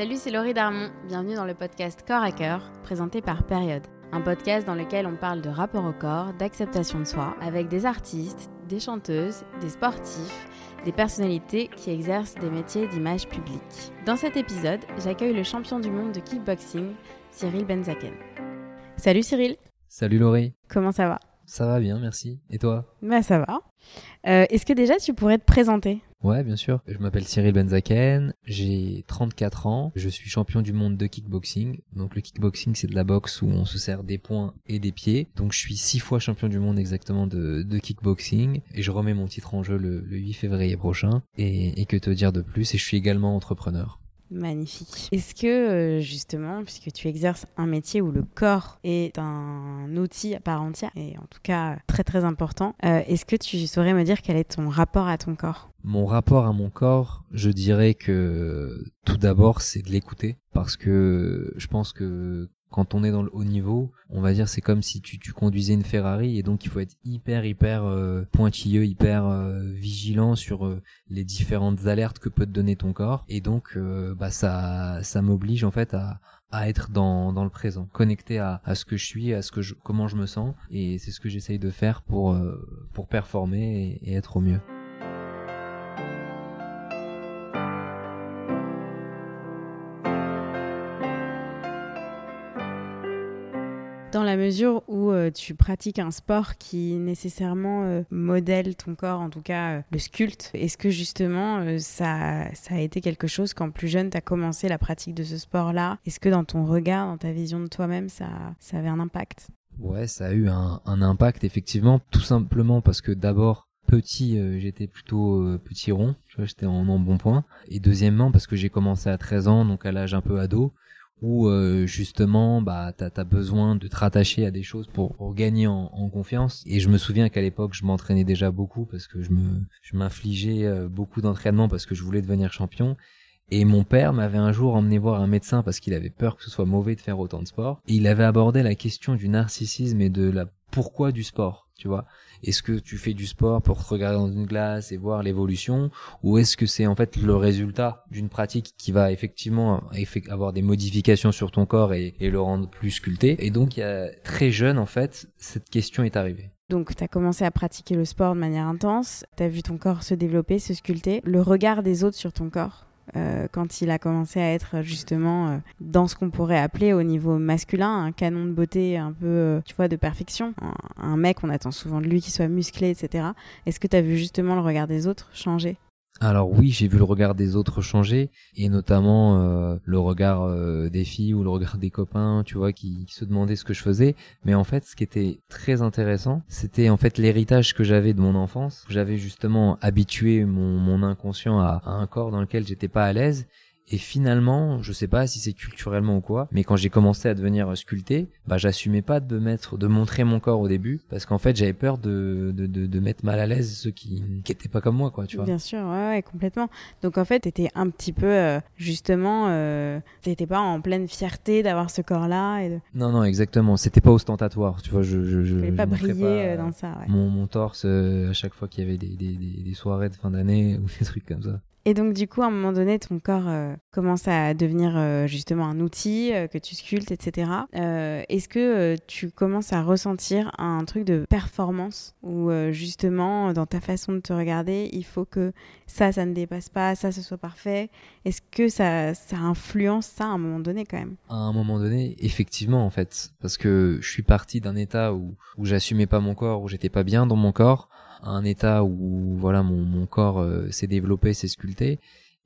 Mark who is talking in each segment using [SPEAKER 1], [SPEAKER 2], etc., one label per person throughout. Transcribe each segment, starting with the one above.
[SPEAKER 1] Salut, c'est Laurie Darmon. Bienvenue dans le podcast Corps à Cœur, présenté par Période. Un podcast dans lequel on parle de rapport au corps, d'acceptation de soi, avec des artistes, des chanteuses, des sportifs, des personnalités qui exercent des métiers d'image publique. Dans cet épisode, j'accueille le champion du monde de kickboxing, Cyril Benzaken. Salut Cyril.
[SPEAKER 2] Salut Laurie.
[SPEAKER 1] Comment ça va?
[SPEAKER 2] Ça va bien, merci. Et toi
[SPEAKER 1] Bah ça va. Euh, Est-ce que déjà tu pourrais te présenter?
[SPEAKER 2] Ouais, bien sûr. Je m'appelle Cyril Benzaken, j'ai 34 ans, je suis champion du monde de kickboxing. Donc le kickboxing, c'est de la boxe où on se sert des poings et des pieds. Donc je suis six fois champion du monde exactement de, de kickboxing et je remets mon titre en jeu le, le 8 février prochain. Et, et que te dire de plus? Et je suis également entrepreneur.
[SPEAKER 1] Magnifique. Est-ce que euh, justement, puisque tu exerces un métier où le corps est un outil à part entière, et en tout cas très très important, euh, est-ce que tu saurais me dire quel est ton rapport à ton corps?
[SPEAKER 2] Mon rapport à mon corps, je dirais que tout d'abord c'est de l'écouter parce que je pense que quand on est dans le haut niveau, on va dire c'est comme si tu, tu conduisais une Ferrari et donc il faut être hyper hyper euh, pointilleux, hyper euh, vigilant sur euh, les différentes alertes que peut te donner ton corps et donc euh, bah ça ça m'oblige en fait à à être dans, dans le présent, connecté à, à ce que je suis, à ce que je, comment je me sens, et c'est ce que j'essaye de faire pour, euh, pour performer et, et être au mieux.
[SPEAKER 1] Mesure où euh, tu pratiques un sport qui nécessairement euh, modèle ton corps, en tout cas euh, le sculpte, est-ce que justement euh, ça, a été quelque chose quand plus jeune tu as commencé la pratique de ce sport-là? Est-ce que dans ton regard, dans ta vision de toi-même, ça, avait un impact?
[SPEAKER 2] Ouais, ça a eu un, impact effectivement, tout simplement parce que d'abord petit, j'étais plutôt petit rond, j'étais en embonpoint, et deuxièmement parce que j'ai commencé à 13 ans, donc à l'âge un peu ado, où euh, justement bah t'as as besoin de te rattacher à des choses pour, gagner en, en confiance. Et je me souviens qu'à l'époque je m'entraînais déjà beaucoup parce que je me je m'infligeais euh, beaucoup d'entraînement parce que je voulais devenir champion. Et mon père m'avait un jour emmené voir un médecin parce qu'il avait peur que ce soit mauvais de faire autant de sport. Et il avait abordé la question du narcissisme et de la pourquoi du sport tu vois. Est-ce que tu fais du sport pour te regarder dans une glace et voir l'évolution ou est-ce que c'est en fait le résultat d'une pratique qui va effectivement effe- avoir des modifications sur ton corps et, le rendre plus sculpté? Et donc très jeune en fait cette question est arrivée.
[SPEAKER 1] Donc, tu as commencé à pratiquer le sport de manière intense, tu as vu ton corps se développer, se sculpter. Le regard des autres sur ton corps, euh, quand il a commencé à être justement euh, dans ce qu'on pourrait appeler au niveau masculin, un canon de beauté un peu, euh, tu vois, de perfection. Un, un mec, on attend souvent de lui qu'il soit musclé, etc. Est-ce que tu as vu justement le regard des autres changer?
[SPEAKER 2] Alors oui, j'ai vu le regard des autres changer et notamment euh, le regard euh, des filles ou le regard des copains, tu vois, qui, se demandaient ce que je faisais. Mais en fait, ce qui était très intéressant, c'était en fait l'héritage que j'avais de mon enfance. J'avais justement habitué mon, mon inconscient à, à un corps dans lequel j'étais pas à l'aise. Et finalement, je sais pas si c'est culturellement ou quoi, mais quand j'ai commencé à devenir sculpté, bah j'assumais pas de mettre, de montrer mon corps au début, parce qu'en fait j'avais peur de, de, de, de mettre mal à l'aise ceux qui, qui étaient pas comme moi, quoi, tu vois.
[SPEAKER 1] Bien sûr, ouais, ouais, complètement. Donc en fait, tu étais un petit peu, euh, justement, euh, t'étais pas en pleine fierté d'avoir ce corps-là de...
[SPEAKER 2] Non, non, exactement. C'était pas ostentatoire, tu vois. Je, je, je, je
[SPEAKER 1] pas briller
[SPEAKER 2] pas,
[SPEAKER 1] euh, dans ça. Ouais.
[SPEAKER 2] mon, mon torse euh, à chaque fois qu'il y avait des, des, des, des soirées de fin d'année ou des trucs comme ça.
[SPEAKER 1] Et donc, du coup, à un moment donné, ton corps euh, commence à devenir euh, justement un outil euh, que tu sculptes, etc. Est-ce que tu commences à ressentir un truc de performance où justement, dans ta façon de te regarder, il faut que ça, ça ne dépasse pas, ça, ce soit parfait? Est-ce que ça, ça influence ça à un moment donné quand même?
[SPEAKER 2] À un moment donné, effectivement, en fait, parce que je suis parti d'un état où, où j'assumais pas mon corps, où j'étais pas bien dans mon corps, un état où voilà mon, mon corps euh, s'est développé, s'est sculpté,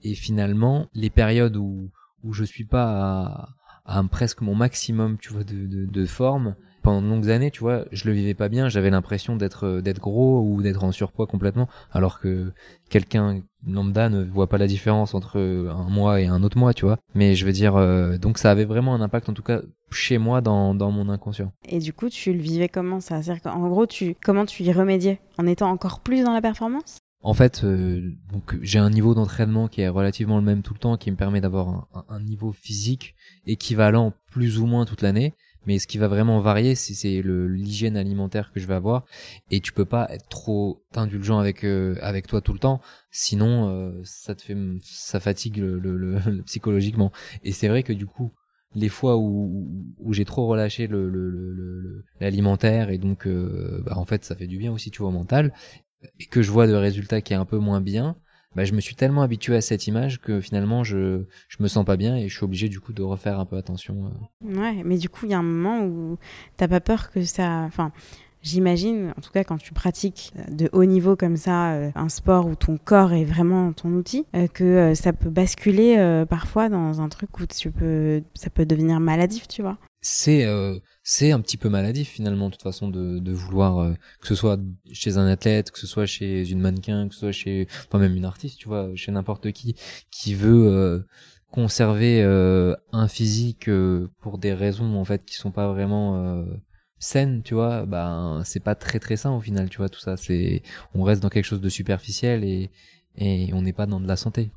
[SPEAKER 2] et finalement les périodes où où je suis pas à, à presque mon maximum, tu vois, de, de, de forme pendant de longues années, tu vois, je le vivais pas bien, j'avais l'impression d'être euh, d'être gros ou d'être en surpoids complètement, alors que quelqu'un lambda ne voit pas la différence entre un mois et un autre mois, tu vois. Mais je veux dire, euh, donc ça avait vraiment un impact, en tout cas chez moi, dans, dans mon inconscient.
[SPEAKER 1] Et du coup, tu le vivais comment ça? C'est-à-dire qu'en gros, tu, comment tu y remédiais? En étant encore plus dans la performance?
[SPEAKER 2] En fait, euh, donc j'ai un niveau d'entraînement qui est relativement le même tout le temps, qui me permet d'avoir un niveau physique équivalent plus ou moins toute l'année. Mais ce qui va vraiment varier, c'est le l'hygiène alimentaire que je vais avoir. Et tu peux pas être trop indulgent avec euh, avec toi tout le temps, sinon euh, ça te fait ça fatigue le, le, le psychologiquement. Et c'est vrai que du coup, les fois où, où j'ai trop relâché le l'alimentaire et donc euh, bah en fait ça fait du bien aussi tu vois au mental et que je vois de résultats qui est un peu moins bien bah, je me suis tellement habitué à cette image que finalement je je me sens pas bien et je suis obligé du coup de refaire un peu attention.
[SPEAKER 1] Euh. Ouais, mais du coup il y a un moment où t'as pas peur que ça, enfin J'imagine, en tout cas quand tu pratiques de haut niveau comme ça, euh, un sport où ton corps est vraiment ton outil, euh, que ça peut basculer parfois dans un truc où tu peux, ça peut devenir maladif, tu vois.
[SPEAKER 2] C'est c'est un petit peu maladif finalement de toute façon de, de vouloir euh, que ce soit chez un athlète que ce soit chez une mannequin que ce soit chez enfin même une artiste tu vois chez n'importe qui qui veut euh, conserver euh, un physique pour des raisons en fait qui sont pas vraiment saines tu vois ben c'est pas très très sain au final tu vois tout ça c'est on reste dans quelque chose de superficiel et et on n'est pas dans de la santé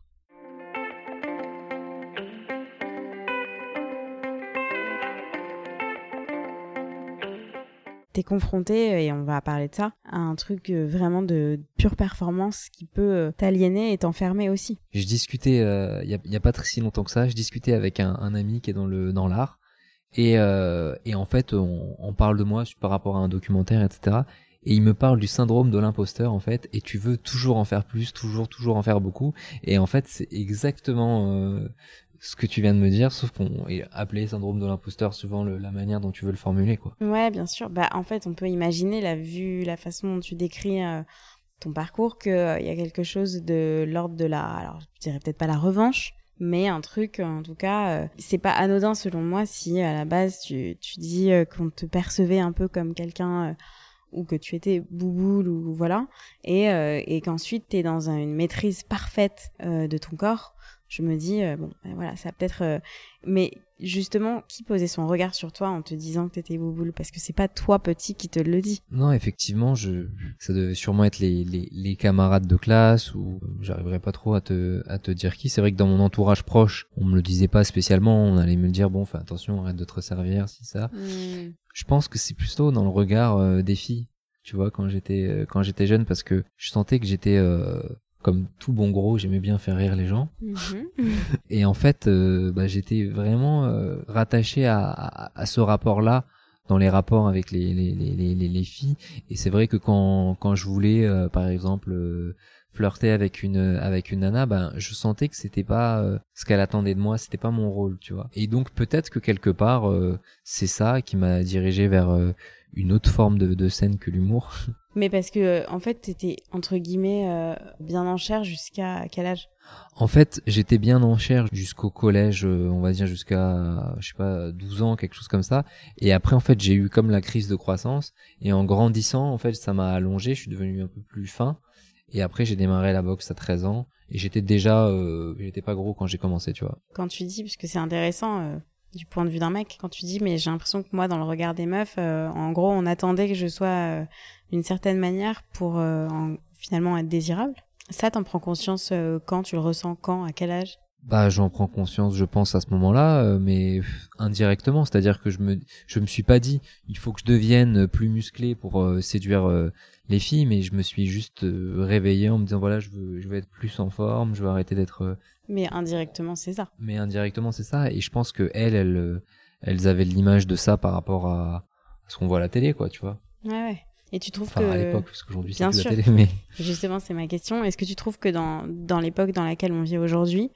[SPEAKER 1] confronté, euh, et on va parler de ça, à un truc euh, vraiment de pure performance qui peut euh, t'aliéner et t'enfermer aussi.
[SPEAKER 2] Je discutais, il y, a, pas très si longtemps que ça, je discutais avec un, ami qui est dans le dans l'art, et, et en fait, on, parle de moi par rapport à un documentaire, etc. Et il me parle du syndrome de l'imposteur en fait, et tu veux toujours en faire plus, toujours, toujours en faire beaucoup. Et en fait, c'est exactement ce que tu viens de me dire, sauf qu'on est appelé syndrome de l'imposteur suivant la manière dont tu veux le formuler, quoi.
[SPEAKER 1] Ouais, bien sûr. Bah, en fait, on peut imaginer la vue, la façon dont tu décris euh, ton parcours, qu'il euh, y a quelque chose de l'ordre de la, alors je dirais peut-être pas la revanche, mais un truc, en tout cas, euh, c'est pas anodin selon moi si à la base tu, tu dis qu'on te percevait un peu comme quelqu'un ou que tu étais bouboule ou voilà, et, et qu'ensuite tu es dans une maîtrise parfaite de ton corps je me dis euh, bon ben voilà ça peut-être euh, mais justement qui posait son regard sur toi en te disant que t'étais bouboule? Parce que c'est pas toi petit qui te le dit.
[SPEAKER 2] Non effectivement je ça devait sûrement être les, les, les camarades de classe ou j'arriverais pas trop à te à te dire qui. C'est vrai que dans mon entourage proche on me le disait pas spécialement. On allait me le dire bon fais attention arrête de te resservir si ça. Hmm. je pense que c'est plutôt dans le regard euh, des filles tu vois quand j'étais quand j'étais jeune parce que je sentais que j'étais comme tout bon gros, j'aimais bien faire rire les gens. Mhm. et en fait, euh, bah, j'étais vraiment euh, rattaché à, à, ce rapport-là dans les rapports avec les, les, les, les, filles. Et c'est vrai que quand, quand je voulais, euh, par exemple, flirter avec une avec une nana, ben je sentais que c'était pas ce qu'elle attendait de moi, c'était pas mon rôle, tu vois. Et donc peut-être que quelque part, c'est ça qui m'a dirigé vers une autre forme de, de scène que l'humour.
[SPEAKER 1] Mais parce que, euh, en fait, t'étais, entre guillemets, euh, bien en chair jusqu'à quel âge?
[SPEAKER 2] En fait, j'étais bien en chair jusqu'au collège, euh, on va dire jusqu'à, je sais pas, 12 ans, quelque chose comme ça. Et après, en fait, j'ai eu comme la crise de croissance. Et en grandissant, en fait, ça m'a allongé, je suis devenu un peu plus fin. Et après, j'ai démarré la boxe à 13 ans. Et j'étais déjà, j'étais pas gros quand j'ai commencé, tu vois.
[SPEAKER 1] Quand tu dis, puisque c'est intéressant, du point de vue d'un mec, quand tu dis, mais j'ai l'impression que moi, dans le regard des meufs, en gros, on attendait que je sois d'une certaine manière pour euh, finalement être désirable. Ça, t'en prends conscience euh, quand? Tu le ressens quand, à quel âge?
[SPEAKER 2] Bah j'en prends conscience je pense à ce moment-là euh, mais indirectement. C'est-à-dire que je me je me suis pas dit il faut que je devienne plus musclé pour séduire les filles mais je me suis juste réveillé en me disant voilà je veux je veux être plus en forme je veux arrêter d'être
[SPEAKER 1] mais indirectement c'est ça.
[SPEAKER 2] mais indirectement c'est ça. Et je pense que elles elles elles avaient l'image de ça par rapport à, ce qu'on voit à la télé quoi tu vois.
[SPEAKER 1] Ouais ouais. Et tu trouves
[SPEAKER 2] enfin,
[SPEAKER 1] que
[SPEAKER 2] à l'époque, parce qu'aujourd'hui c'est la télé, mais
[SPEAKER 1] justement c'est ma question. Est-ce que tu trouves que dans dans l'époque dans laquelle on vit aujourd'hui,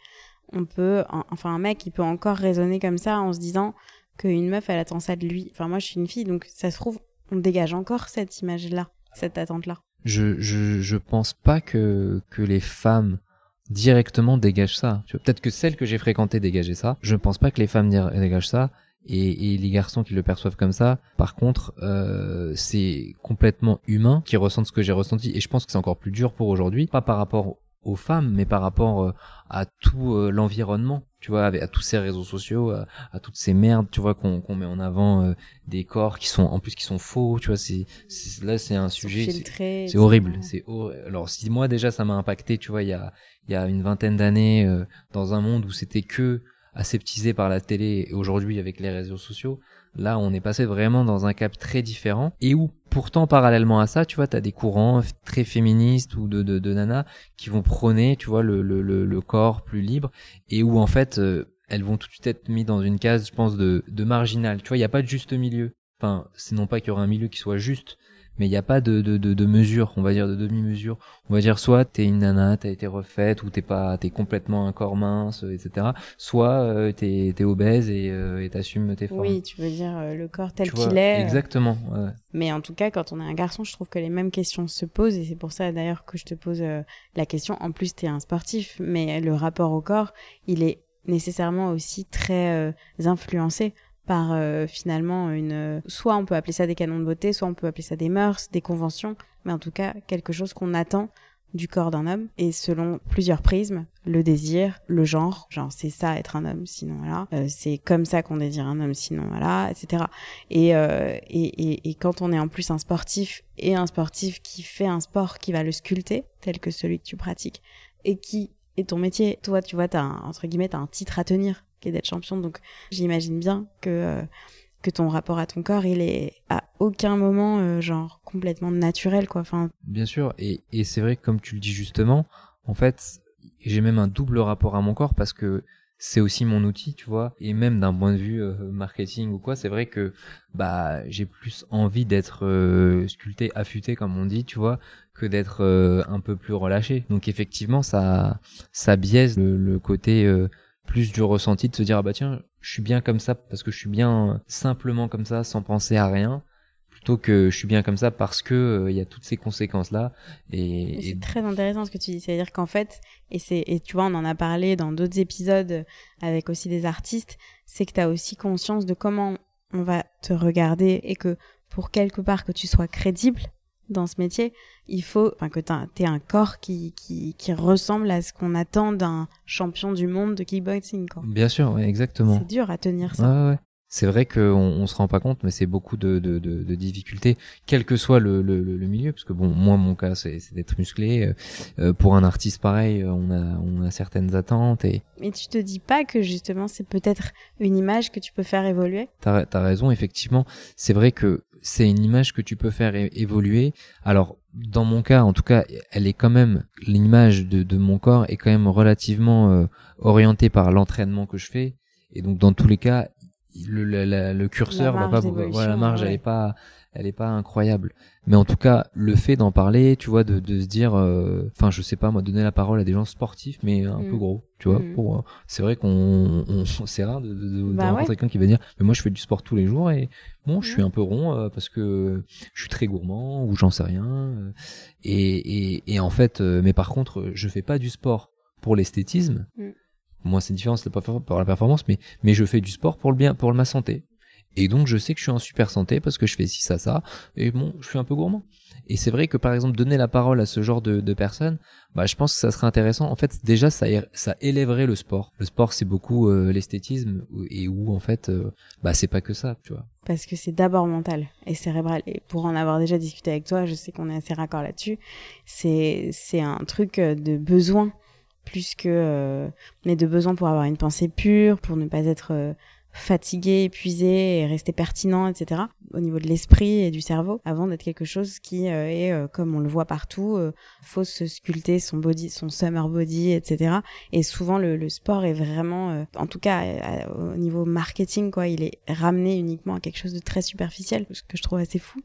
[SPEAKER 1] on peut, enfin un mec, il peut encore raisonner comme ça en se disant qu'une meuf elle attend ça de lui. Enfin moi je suis une fille, donc ça se trouve on dégage encore cette image-là, cette attente-là.
[SPEAKER 2] Je je je pense pas que que les femmes directement dégagent ça. Peut-être que celles que j'ai fréquentées dégageaient ça. Je pense pas que les femmes dégagent ça et, et, les garçons qui le perçoivent comme ça. Par contre, euh, c'est complètement humain qui ressentent ce que j'ai ressenti et je pense que c'est encore plus dur pour aujourd'hui, pas par rapport aux femmes, mais par rapport euh, à tout euh, l'environnement, tu vois, à tous ces réseaux sociaux, à, toutes ces merdes, tu vois, qu'on met en avant euh, des corps qui sont en plus qui sont faux, tu vois, c'est là c'est un sujet, c'est horrible, c'est alors si moi déjà ça m'a impacté, tu vois, il y a il y a une vingtaine d'années dans un monde où c'était que aseptisé par la télé et aujourd'hui avec les réseaux sociaux. Là, on est passé vraiment dans un cap très différent et où pourtant parallèlement à ça, tu vois, t'as des courants très féministes ou de, de, de nanas qui vont prôner, tu vois, le, le, le, corps plus libre et où en fait euh, elles vont tout de suite être mises dans une case, je pense, de, de marginal. Tu vois, il n'y a pas de juste milieu. Enfin, c'est non pas qu'il y aura un milieu qui soit juste, mais il n'y a pas de, de, de, de, mesure, on va dire de demi-mesure. On va dire soit t'es une nana, t'as été refaite, ou t'es pas, t'es complètement un corps mince, etc. Soit euh, t'es es obèse et euh, t'assumes tes formes.
[SPEAKER 1] Oui, tu veux dire euh, le corps tel qu'il est.
[SPEAKER 2] Exactement. Ouais.
[SPEAKER 1] Mais en tout cas, quand on est un garçon, je trouve que les mêmes questions se posent, et c'est pour ça d'ailleurs que je te pose la question. En plus, t'es un sportif, mais le rapport au corps, il est nécessairement aussi très influencé par euh, finalement une soit on peut appeler ça des canons de beauté soit on peut appeler ça des mœurs des conventions mais en tout cas quelque chose qu'on attend du corps d'un homme et selon plusieurs prismes le désir le genre genre c'est ça être un homme sinon voilà euh, c'est comme ça qu'on désire un homme sinon voilà etc et, euh, et, et, et quand on est en plus un sportif et un sportif qui fait un sport qui va le sculpter tel que celui que tu pratiques et qui est ton métier toi tu vois t'as un, entre guillemets t'as un titre à tenir qui d'être champion. Donc j'imagine bien que euh, que ton rapport à ton corps, il est à aucun moment euh, genre complètement naturel quoi. Enfin.
[SPEAKER 2] Bien sûr, et et c'est vrai que comme tu le dis justement, en fait, j'ai même un double rapport à mon corps parce que c'est aussi mon outil, tu vois. Et même d'un point de vue euh, marketing ou quoi, c'est vrai que bah j'ai plus envie d'être sculpté, affûté comme on dit, tu vois, que d'être un peu plus relâché. Donc effectivement, ça ça biaise le, le côté plus du ressenti de se dire ah bah tiens je suis bien comme ça parce que je suis bien simplement comme ça sans penser à rien plutôt que je suis bien comme ça parce que euh, il y a toutes ces conséquences là et,
[SPEAKER 1] c'est très intéressant ce que tu dis c'est à dire qu'en fait et c'est et tu vois on en a parlé dans d'autres épisodes avec aussi des artistes c'est que tu as aussi conscience de comment on va te regarder et que pour quelque part que tu sois crédible dans ce métier, il faut que tu aies un corps qui, qui, qui ressemble à ce qu'on attend d'un champion du monde de kickboxing. Quoi.
[SPEAKER 2] Bien sûr, exactement.
[SPEAKER 1] C'est dur à tenir ça.
[SPEAKER 2] Ouais, ouais c'est vrai qu'on on se rend pas compte, mais c'est beaucoup de, de, de, de, difficultés, quel que soit le, le, le, milieu, parce que bon, moi mon cas c'est d'être musclé. Euh, euh, pour un artiste pareil, on a on a certaines attentes et.
[SPEAKER 1] Mais tu te dis pas que justement c'est peut-être une image que tu peux faire évoluer?
[SPEAKER 2] T'as as raison, effectivement, c'est vrai que c'est une image que tu peux faire évoluer. Alors dans mon cas, en tout cas, elle est quand même l'image de, de mon corps est quand même relativement euh, orientée par l'entraînement que je fais. Et donc dans tous les cas, le, le curseur va pas voilà, la marge elle est pas elle est pas incroyable mais en tout cas le fait d'en parler tu vois de, de se dire euh, enfin je sais pas moi donner la parole à des gens sportifs mais un peu mm. gros tu vois mm. pour euh, c'est vrai qu'on on, c'est rare de, de, bah rencontrer quelqu'un qui va dire mais moi je fais du sport tous les jours et bon je suis un peu rond euh, parce que je suis très gourmand ou j'en sais rien et, et, et en fait mais par contre je fais pas du sport pour l'esthétisme mm. Moi, c'est différent, c'est pour la performance, mais, mais je fais du sport pour le bien, pour ma santé. Et donc, je sais que je suis en super santé parce que je fais ci, ça, ça. Et bon, je suis un peu gourmand. Et c'est vrai que, par exemple, donner la parole à ce genre de, de personnes, bah, je pense que ça serait intéressant. En fait, déjà, ça, ça élèverait le sport. Le sport, c'est beaucoup euh, l'esthétisme et où, en fait, euh, bah, c'est pas que ça, tu vois.
[SPEAKER 1] Parce que c'est d'abord mental et cérébral. Et pour en avoir déjà discuté avec toi, je sais qu'on est assez raccord là-dessus. C'est, c'est un truc euh, de besoin plus que euh, mais de besoin pour avoir une pensée pure, pour ne pas être euh, fatigué, épuisé et rester pertinent, etc. Au niveau de l'esprit et du cerveau, avant d'être quelque chose qui euh, est, comme on le voit partout, faut se sculpter son body, son summer body, etc. Et souvent le, le sport est vraiment, en tout cas au niveau marketing, quoi, il est ramené uniquement à quelque chose de très superficiel, ce que je trouve assez fou.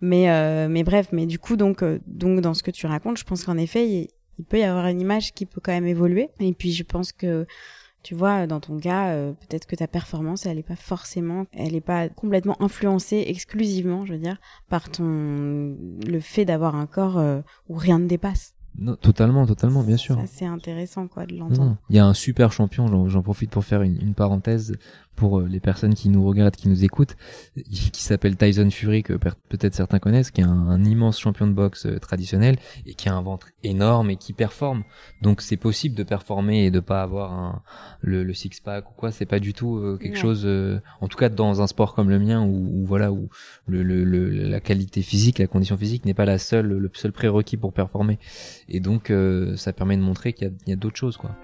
[SPEAKER 1] Mais mais bref, mais du coup donc donc dans ce que tu racontes, je pense qu'en effet il peut y avoir une image qui peut quand même évoluer. Et puis je pense que tu vois, dans ton cas, euh, peut-être que ta performance, elle n'est pas forcément, elle n'est pas complètement influencée exclusivement, je veux dire, par ton le fait d'avoir un corps euh, où rien ne dépasse.
[SPEAKER 2] Non, totalement, totalement, bien sûr.
[SPEAKER 1] C'est intéressant, quoi, de l'entendre.
[SPEAKER 2] Il y a un super champion, j'en profite pour faire une, une parenthèse pour euh, les personnes qui nous regardent, qui nous écoutent, qui s'appelle Tyson Fury, que peut-être certains connaissent, qui est un, immense champion de boxe euh, traditionnel et qui a un ventre énorme et qui performe. Donc c'est possible de performer et de pas avoir un, le, le six-pack ou quoi. C'est pas du tout euh, quelque chose, en tout cas dans un sport comme le mien où, voilà où le, le, la qualité physique, la condition physique n'est pas la seule, le seul prérequis pour performer. Et donc ça permet de montrer qu'il y a, a d'autres choses quoi.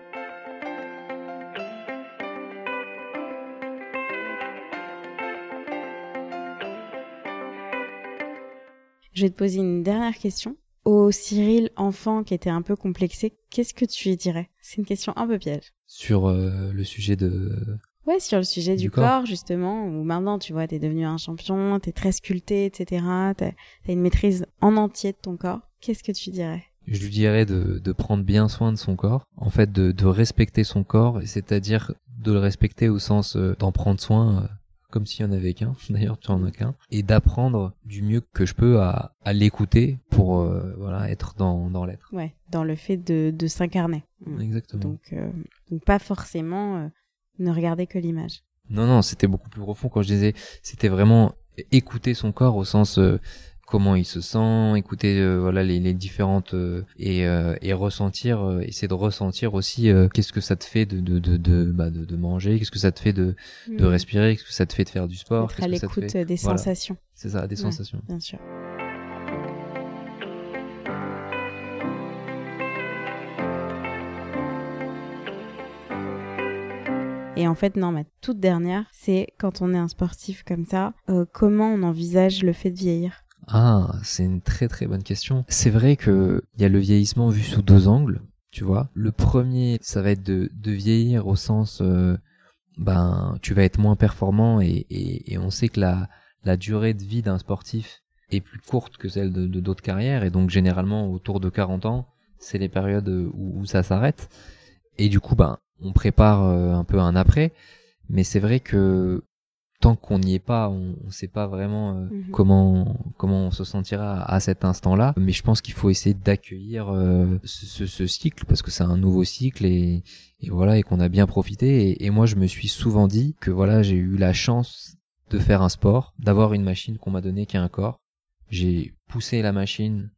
[SPEAKER 1] Je vais te poser une dernière question. Au Cyril enfant qui était un peu complexé, qu'est-ce que tu lui dirais? C'est une question un peu piège.
[SPEAKER 2] Sur euh, le sujet de...
[SPEAKER 1] Ouais, sur le sujet du, corps, justement, où maintenant, tu vois, t'es devenu un champion, t'es très sculpté, etc. T'as as une maîtrise en entier de ton corps. Qu'est-ce que tu dirais?
[SPEAKER 2] Je lui dirais de, de, prendre bien soin de son corps, en fait de, de respecter son corps, c'est-à-dire de le respecter au sens euh, d'en prendre soin euh, comme s'il y en avait qu'un, d'ailleurs tu en as qu'un, et d'apprendre du mieux que je peux à, à l'écouter pour euh, voilà être dans, dans l'être.
[SPEAKER 1] Ouais, dans le fait de, de s'incarner.
[SPEAKER 2] Mm. Exactement.
[SPEAKER 1] Donc, donc pas forcément ne regarder que l'image.
[SPEAKER 2] Non, non, c'était beaucoup plus profond quand je disais, c'était vraiment écouter son corps au sens comment il se sent, écouter euh, voilà les, les différentes euh, et, euh, et ressentir, essayer de ressentir aussi qu'est-ce que ça te fait de de de de, bah, de, de manger, qu'est-ce que ça te fait de de mm. respirer, qu'est-ce que ça te fait de faire du sport,
[SPEAKER 1] Être à l'écoute des sensations.
[SPEAKER 2] C'est ça, des sensations.
[SPEAKER 1] Bien sûr. Et en fait, non, ma toute dernière, c'est quand on est un sportif comme ça, comment on envisage le fait de vieillir?
[SPEAKER 2] Ah, c'est une très très bonne question. C'est vrai que il y a le vieillissement vu sous deux angles, tu vois. Le premier, ça va être de, vieillir au sens, euh, ben, tu vas être moins performant et, on sait que la, la durée de vie d'un sportif est plus courte que celle de d'autres carrières et donc généralement autour de 40 ans, c'est les périodes où, où ça s'arrête. Et du coup, ben, on prépare euh, un peu un après. Mais c'est vrai que tant qu'on n'y est pas, on ne sait pas vraiment euh, mhm. comment comment on se sentira à, cet instant-là. Mais je pense qu'il faut essayer d'accueillir euh, ce, ce, cycle parce que c'est un nouveau cycle et, et voilà et qu'on a bien profité. Et, et, moi, je me suis souvent dit que voilà, j'ai eu la chance de faire un sport, d'avoir une machine qu'on m'a donnée qui a un corps. J'ai poussé la machine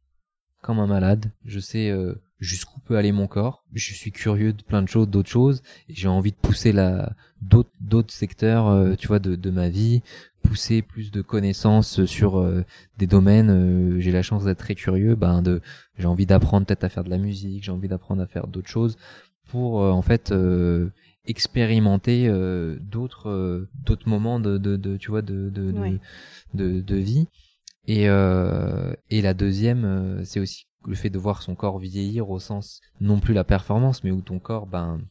[SPEAKER 2] comme un malade. Je sais euh, jusqu'où peut aller mon corps. Je suis curieux de plein de choses, d'autres choses. Et j'ai envie de pousser la d'autres d'autres secteurs, euh, tu vois, de, de ma vie, pousser plus de connaissances sur euh, des domaines. Euh, j'ai la chance d'être très curieux. Ben de, j'ai envie d'apprendre peut-être à faire de la musique. J'ai envie d'apprendre à faire d'autres choses pour en fait expérimenter d'autres d'autres moments de, de, de, tu vois de de, de, de, vie. Et, et la deuxième, c'est aussi le fait de voir son corps vieillir au sens non plus la performance, mais où ton corps ben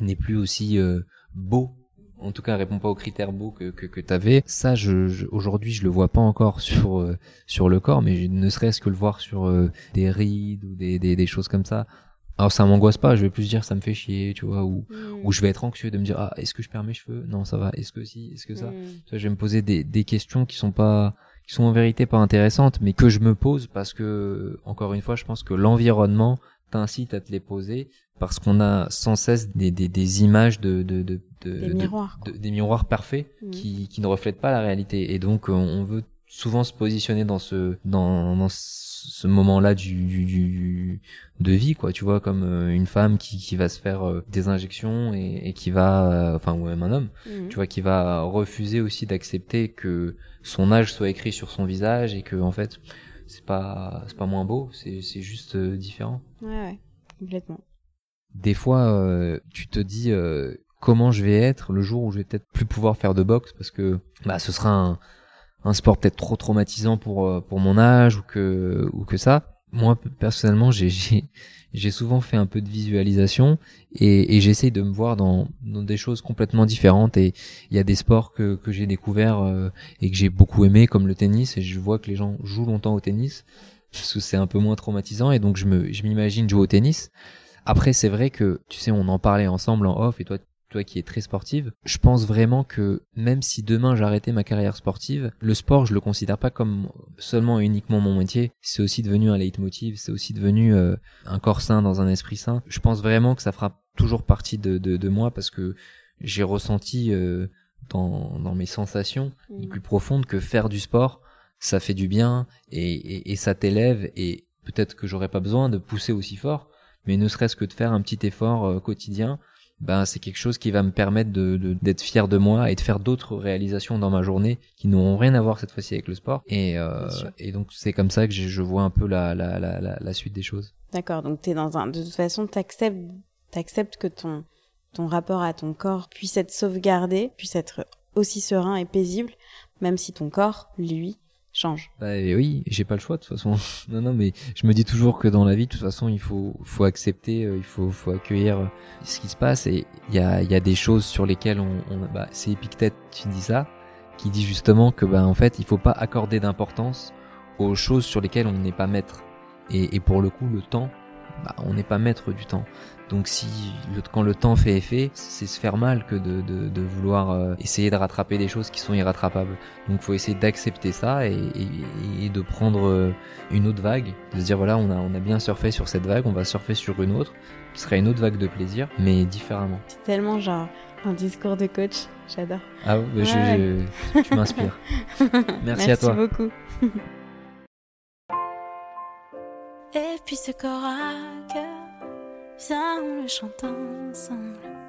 [SPEAKER 2] n'est plus aussi euh, beau. En tout cas, répond pas aux critères beaux que que, que t'avais. Ça, je, aujourd'hui, je le vois pas encore sur euh, sur le corps, mais ne serait-ce que le voir sur euh, des rides ou des, des, des choses comme ça. Alors ça m'angoisse pas, je vais plus dire ça me fait chier, tu vois, ou mm. ou je vais être anxieux de me dire ah est-ce que je perds mes cheveux? Non, ça va. Est-ce que si Est-ce que ça? Mm. Je vais me poser des des questions qui sont pas qui sont en vérité pas intéressantes, mais que je me pose parce que, encore une fois, je pense que l'environnement t'incite à te les poser parce qu'on a sans cesse des, des, des images de, de, de,
[SPEAKER 1] de des, miroirs,
[SPEAKER 2] des miroirs parfaits mmh. qui, qui ne reflètent pas la réalité. Et donc, on veut souvent se positionner dans ce dans, dans ce moment-là du, du, du, de vie quoi. Tu vois comme euh, une femme qui, qui va se faire euh, des injections et, et qui va euh, enfin ou même un homme mmh. tu vois qui va refuser aussi d'accepter que son âge soit écrit sur son visage et que en fait c'est pas c'est pas moins beau c'est c'est juste différent.
[SPEAKER 1] Ouais, ouais complètement.
[SPEAKER 2] Des fois tu te dis comment je vais être le jour où je vais peut-être plus pouvoir faire de boxe parce que bah ce sera un un sport peut-être trop traumatisant pour euh, pour mon âge ou que ou que ça. Moi personnellement, j'ai j'ai souvent fait un peu de visualisation et, et j'essaye de me voir dans, dans des choses complètement différentes et il y a des sports que, que j'ai découvert euh, et que j'ai beaucoup aimé comme le tennis et je vois que les gens jouent longtemps au tennis parce que c'est un peu moins traumatisant et donc je me je m'imagine jouer au tennis. Après c'est vrai que tu sais on en parlait ensemble en off et toi toi qui es très sportive, je pense vraiment que même si demain j'arrêtais ma carrière sportive, le sport je le considère pas comme seulement et uniquement mon métier, c'est aussi devenu un leitmotiv, c'est aussi devenu euh, un corps sain dans un esprit sain. Je pense vraiment que ça fera toujours partie de, de, de moi parce que j'ai ressenti euh, dans, dans mes sensations les plus profondes que faire du sport, ça fait du bien et, et, et ça t'élève et peut-être que j'aurais pas besoin de pousser aussi fort, mais ne serait-ce que de faire un petit effort euh, quotidien ben c'est quelque chose qui va me permettre de d'être fier de moi et de faire d'autres réalisations dans ma journée qui n'auront rien à voir cette fois-ci avec le sport. Et euh, et donc c'est comme ça que je vois un peu la la la la, suite des choses.
[SPEAKER 1] D'accord, donc tu es dans un de toute façon t'acceptes t'acceptes que ton ton rapport à ton corps puisse être sauvegardé, puisse être aussi serein et paisible même si ton corps lui change.
[SPEAKER 2] Bah oui, j'ai pas le choix de toute façon. non non, mais je me dis toujours que dans la vie, de toute façon, il faut faut accepter, il faut faut accueillir ce qui se passe et il y a il y a des choses sur lesquelles on, bah c'est Épictète qui dit ça, qui dit justement que bah en fait, il faut pas accorder d'importance aux choses sur lesquelles on n'est pas maître. Et, et pour le coup, le temps, bah, on n'est pas maître du temps. Donc si le, quand le temps fait effet, c'est se faire mal que de, de, de vouloir euh, essayer de rattraper des choses qui sont irrattrapables. Donc faut essayer d'accepter ça et, et, et, de prendre euh, une autre vague, de se dire voilà on a, on a bien surfé sur cette vague, on va surfer sur une autre, qui serait une autre vague de plaisir, mais différemment.
[SPEAKER 1] C'est tellement genre un discours de coach, j'adore.
[SPEAKER 2] Ah ouais, je, je, tu m'inspires. Merci,
[SPEAKER 1] Merci
[SPEAKER 2] à toi.
[SPEAKER 1] Merci beaucoup.
[SPEAKER 3] Et puis ce corps à cœur, viens on le chante ensemble.